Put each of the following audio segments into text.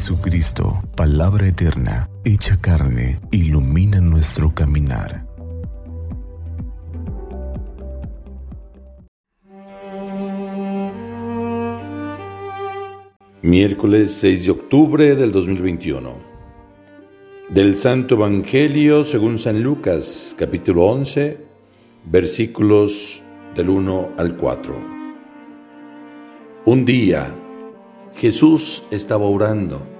Jesucristo, palabra eterna, hecha carne, ilumina nuestro caminar. Miércoles 6 de octubre del 2021. Del Santo Evangelio según San Lucas, capítulo 11, versículos del 1 al 4. Un día, Jesús estaba orando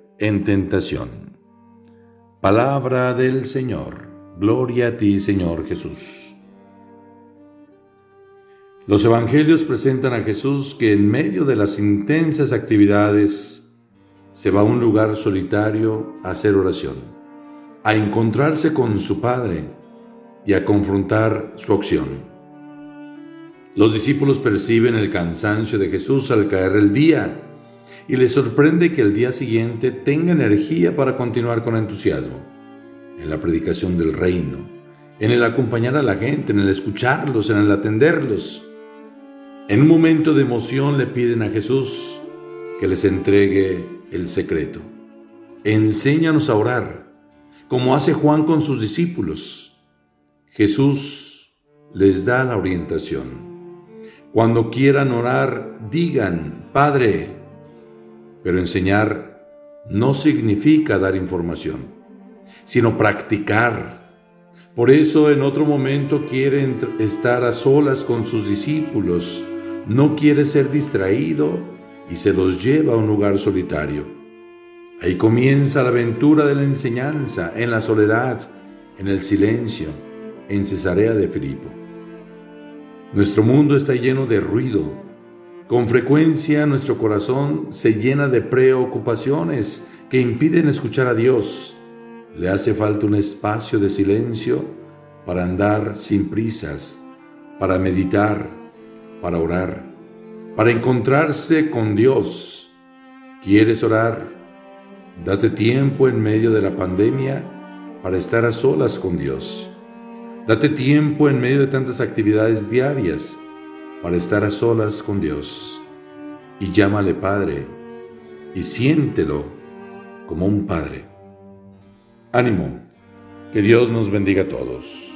en tentación. Palabra del Señor. Gloria a ti, Señor Jesús. Los evangelios presentan a Jesús que en medio de las intensas actividades se va a un lugar solitario a hacer oración, a encontrarse con su Padre y a confrontar su acción. Los discípulos perciben el cansancio de Jesús al caer el día y les sorprende que el día siguiente tenga energía para continuar con entusiasmo en la predicación del reino, en el acompañar a la gente, en el escucharlos, en el atenderlos. En un momento de emoción le piden a Jesús que les entregue el secreto. Enséñanos a orar, como hace Juan con sus discípulos. Jesús les da la orientación. Cuando quieran orar, digan, Padre. Pero enseñar no significa dar información, sino practicar. Por eso en otro momento quiere estar a solas con sus discípulos, no quiere ser distraído y se los lleva a un lugar solitario. Ahí comienza la aventura de la enseñanza, en la soledad, en el silencio, en Cesarea de Filipo. Nuestro mundo está lleno de ruido. Con frecuencia nuestro corazón se llena de preocupaciones que impiden escuchar a Dios. Le hace falta un espacio de silencio para andar sin prisas, para meditar, para orar, para encontrarse con Dios. ¿Quieres orar? Date tiempo en medio de la pandemia para estar a solas con Dios. Date tiempo en medio de tantas actividades diarias para estar a solas con Dios y llámale Padre y siéntelo como un Padre. Ánimo, que Dios nos bendiga a todos.